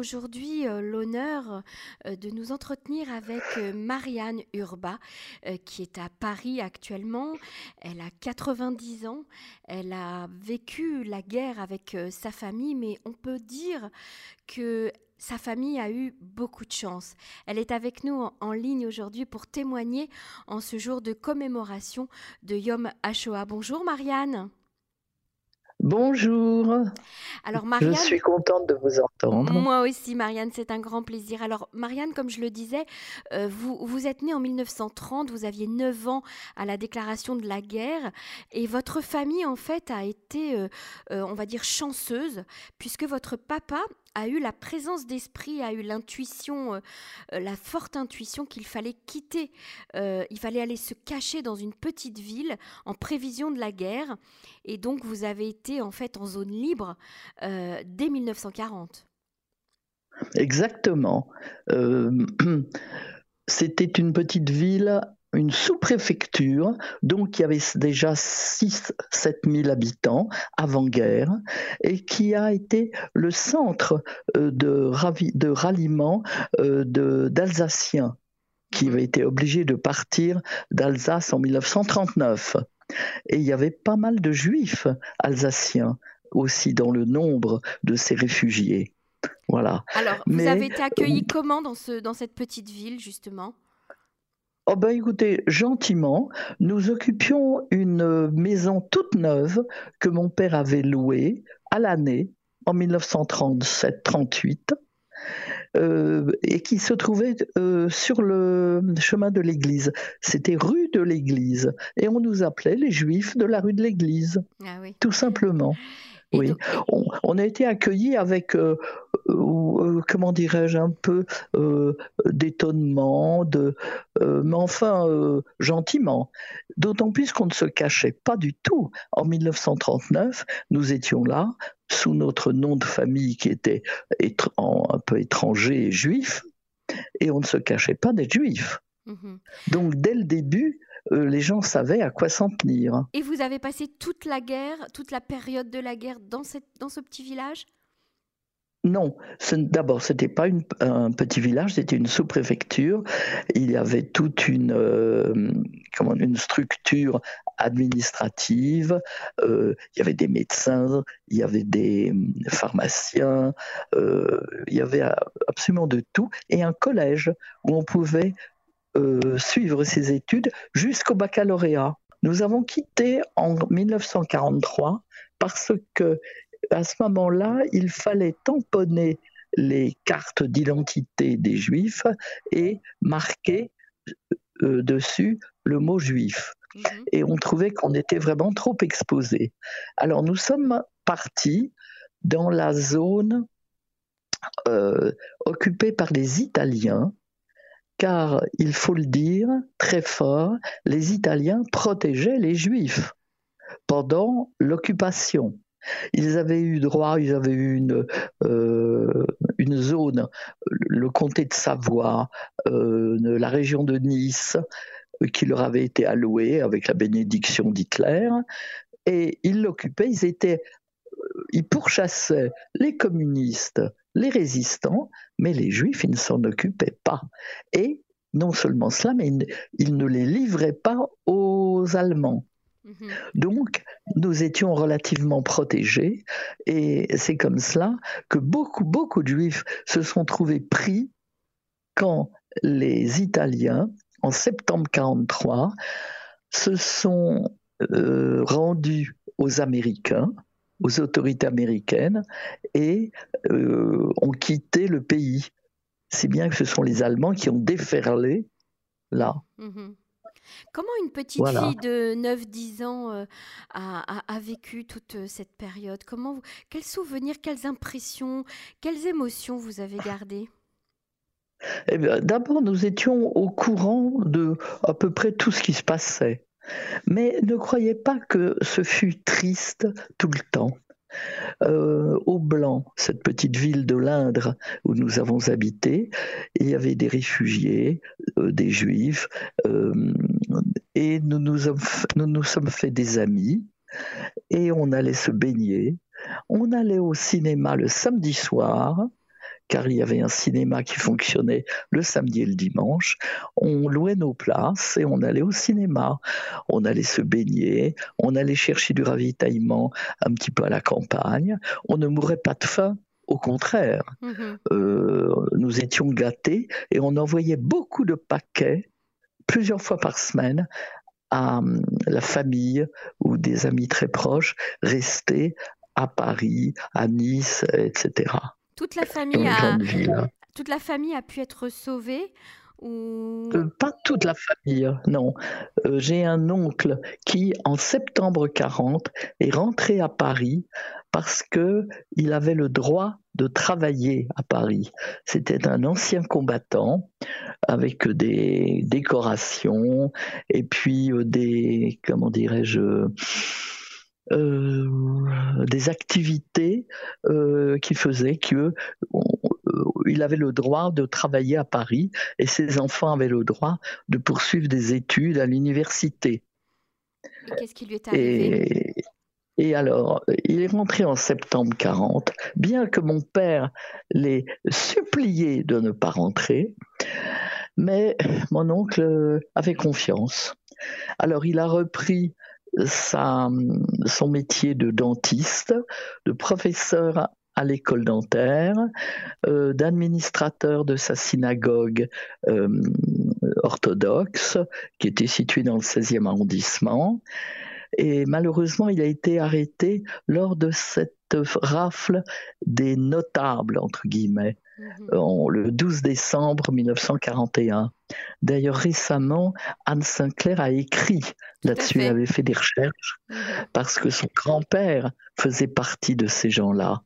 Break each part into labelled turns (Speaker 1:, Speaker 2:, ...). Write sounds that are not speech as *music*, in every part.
Speaker 1: aujourd'hui euh, l'honneur euh, de nous entretenir avec euh, Marianne Urba, qui est à Paris actuellement. Elle a 90 ans. Elle a vécu la guerre avec sa famille, mais on peut dire que sa famille a eu beaucoup de chance. Elle est avec nous en, ligne aujourd'hui pour témoigner en ce jour de commémoration de Yom HaShoah. Bonjour Marianne.
Speaker 2: Bonjour. Alors Marianne, je suis contente de vous entendre.
Speaker 1: Moi aussi Marianne, c'est un grand plaisir. Alors Marianne, comme je le disais, euh, vous, vous êtes née en 1930, vous aviez 9 ans à la déclaration de la guerre et votre famille en fait a été, euh, euh, on va dire, chanceuse puisque votre papa a eu la présence d'esprit, a eu l'intuition, euh, euh, la forte intuition qu'il fallait quitter, euh, il fallait aller se cacher dans une petite ville en prévision de la guerre. Et donc vous avez été en fait en zone libre dès 1940.
Speaker 2: Exactement. *clears throat* C'était une petite ville une sous-préfecture, donc qui avait déjà 6-7 000 habitants avant-guerre, et qui a été le centre euh, de, de ralliement euh, d'Alsaciens qui avaient été obligés de partir d'Alsace en 1939. Et il y avait pas mal de juifs alsaciens aussi dans le nombre de ces réfugiés. Voilà.
Speaker 1: Alors, vous avez été accueillis comment dans, ce, dans cette petite ville, justement?
Speaker 2: Oh ben écoutez, gentiment, nous occupions une maison toute neuve que mon père avait louée à l'année, en 1937-38, euh, et qui se trouvait euh, sur le chemin de l'église. C'était rue de l'église, et on nous appelait les juifs de la rue de l'église, ah tout simplement. Oui, on, a été accueillis avec, euh, euh, euh, comment dirais-je, un peu d'étonnement, de, mais enfin gentiment. D'autant plus qu'on ne se cachait pas du tout. En 1939, nous étions là sous notre nom de famille qui était un peu étranger et juif, et on ne se cachait pas d'être juif. Mmh Donc dès le début, euh, les gens savaient à quoi s'en tenir.
Speaker 1: Et vous avez passé toute la guerre, toute la période de la guerre dans, cette, dans ce petit village?
Speaker 2: Non, d'abord, ce n'était pas un petit village, c'était une sous-préfecture. Il y avait toute une, euh, comment, une structure administrative. Euh, il y avait des médecins, il y avait des pharmaciens, il y avait absolument de tout. Et un collège où on pouvait euh, suivre ses études jusqu'au baccalauréat. Nous avons quitté en 1943 parce que à ce moment-là, il fallait tamponner les cartes d'identité des juifs et marquer euh, dessus le mot juif. Mhm. Et on trouvait qu'on était vraiment trop exposé. Alors nous sommes partis dans la zone euh, occupée par les Italiens car il faut le dire très fort, les Italiens protégeaient les Juifs pendant l'occupation. Ils avaient eu droit, ils avaient eu une, euh, zone, le comté de Savoie, euh, la région de Nice, qui leur avait été allouée avec la bénédiction d'Hitler, et ils l'occupaient, ils étaient, ils pourchassaient les communistes les résistants, mais les juifs, ils ne s'en occupaient pas. Et non seulement cela, mais ils ne les livraient pas aux Allemands. Mhm. Donc, nous étions relativement protégés et c'est comme cela que beaucoup, beaucoup de juifs se sont trouvés pris quand les Italiens, en septembre 1943, se sont euh, rendus aux Américains aux autorités américaines et euh, ont quitté le pays. Si bien que ce sont les Allemands qui ont déferlé là. Mhm.
Speaker 1: Comment une petite fille de 9-10 ans euh, a, vécu toute euh, cette période? Comment vous, Quels souvenirs, quelles impressions, quelles émotions vous avez gardées?
Speaker 2: Eh D'abord, nous étions au courant de à peu près tout ce qui se passait. Mais ne croyez pas que ce fut triste tout le temps. Euh, au Blanc, cette petite ville de l'Indre où nous avons habité, il y avait des réfugiés, euh, des juifs, euh, et nous nous, nous nous sommes fait des amis, et on allait se baigner, on allait au cinéma le samedi soir, car il y avait un cinéma qui fonctionnait le samedi et le dimanche. On louait nos places et on allait au cinéma. On allait se baigner, on allait chercher du ravitaillement un petit peu à la campagne. On ne mourrait pas de faim. Au contraire, mhm. euh, nous étions gâtés et on envoyait beaucoup de paquets plusieurs fois par semaine à hum, la famille ou des amis très proches restés à Paris, à Nice, etc.
Speaker 1: Toute la famille, a, toute la famille a pu être sauvée ou...
Speaker 2: Euh, pas toute la famille, non. Euh, j'ai un oncle qui, en septembre 40, est rentré à Paris parce que il avait le droit de travailler à Paris. C'était un ancien combattant avec des décorations et puis euh, des, comment dirais-je, euh, des activités euh, qui faisaient qu'il il avait le droit de travailler à Paris et ses enfants avaient le droit de poursuivre des études à l'université.
Speaker 1: Qu'est-ce qui lui est arrivé?
Speaker 2: Et alors, il est rentré en septembre 40, bien que mon père l'ait supplié de ne pas rentrer, mais mon oncle avait confiance. Alors, il a repris son métier de dentiste, de professeur à l'école dentaire, euh, d'administrateur de sa synagogue euh, orthodoxe, qui était située dans le 16e arrondissement. Et malheureusement, il a été arrêté lors de cette rafle des notables, entre guillemets, mhm. le 12 décembre 1941. D'ailleurs, récemment, Anne Sinclair a écrit là-dessus, elle avait fait des recherches, mhm. parce que son grand-père faisait partie de ces gens-là.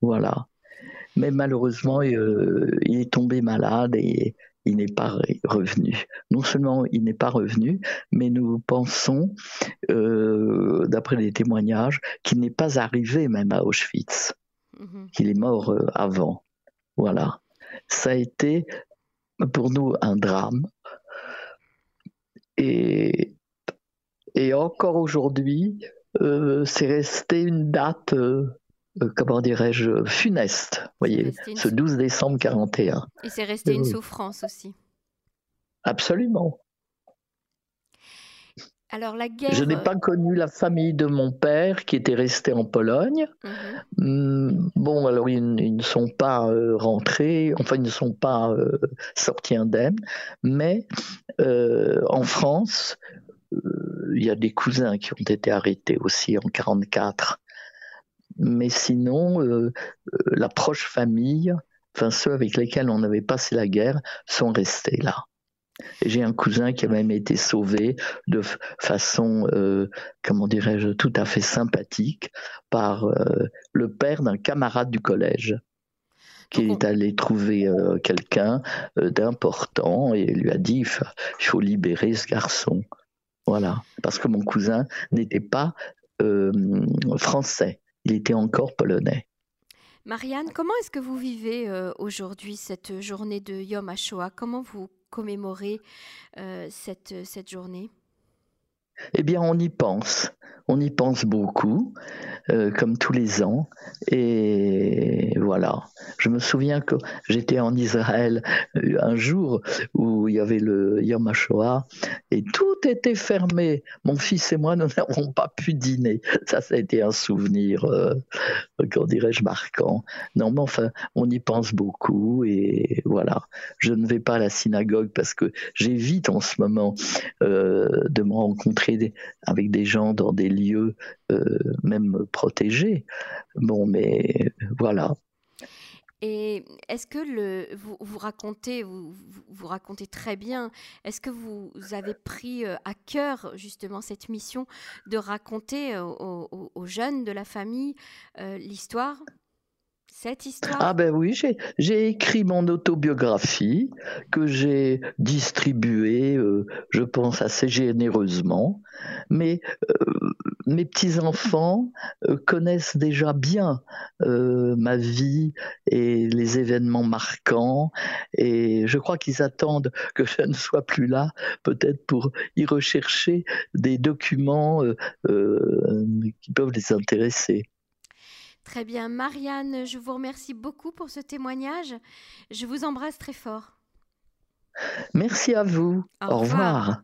Speaker 2: Voilà. Mais malheureusement, euh, il est tombé malade et il n'est pas revenu. Non seulement il n'est pas revenu, mais nous pensons, euh, d'après les témoignages, qu'il n'est pas arrivé même à Auschwitz, mhm. qu'il est mort euh, avant. Voilà. Ça a été pour nous un drame. Et, et encore aujourd'hui, euh, c'est resté une date euh, comment dirais-je, funeste, voyez, ce 12 décembre 41.
Speaker 1: Et c'est resté une souffrance aussi.
Speaker 2: Absolument.
Speaker 1: Alors la guerre.
Speaker 2: Je n'ai pas connu la famille de mon père qui était resté en Pologne. Mhm. Hmm, bon, alors ils, ne sont pas euh, rentrés, enfin ils ne sont pas euh, sortis indemnes, mais en France, il y a des cousins qui ont été arrêtés aussi en 44 mais sinon, euh, euh, la proche famille, enfin ceux avec lesquels on avait passé la guerre, sont restés là. J'ai un cousin qui a même été sauvé de façon, euh, comment dirais-je, tout à fait sympathique par le père d'un camarade du collège qui est allé trouver quelqu'un d'important et lui a dit il faut libérer ce garçon. Voilà, parce que mon cousin n'était pas français il était encore polonais.
Speaker 1: Marianne, comment est-ce que vous vivez euh, aujourd'hui cette journée de Yom HaShoah? Comment vous commémorez euh, cette, cette journée?
Speaker 2: Eh bien, on y pense. On y pense beaucoup, euh, comme tous les ans. Et voilà. Je me souviens que j'étais en Israël un jour où il y avait le Yom HaShoah et tout était fermé. Mon fils et moi, nous *laughs* n'avons pas pu dîner. Ça, ça a été un souvenir, euh, dirais-je, marquant. Non, mais enfin, on y pense beaucoup et voilà. Je ne vais pas à la synagogue parce que j'évite en ce moment euh, de me rencontrer avec des gens dans des lieux euh, même protégés. Bon, mais voilà.
Speaker 1: Et est-ce que vous, racontez, vous, racontez très bien, est-ce que vous avez pris euh, à cœur justement cette mission de raconter aux, aux jeunes de la famille euh, l'histoire? Cette histoire?
Speaker 2: Ah ben oui, j'ai écrit mon autobiographie que j'ai distribuée, euh, je pense, assez généreusement. Mais mes petits-enfants euh, connaissent déjà bien euh, ma vie et les événements marquants et je crois qu'ils attendent que je ne sois plus là peut-être pour y rechercher des documents euh, qui peuvent les intéresser.
Speaker 1: Très bien. Marianne, je vous remercie beaucoup pour ce témoignage. Je vous embrasse très fort.
Speaker 2: Merci à vous. Au, revoir.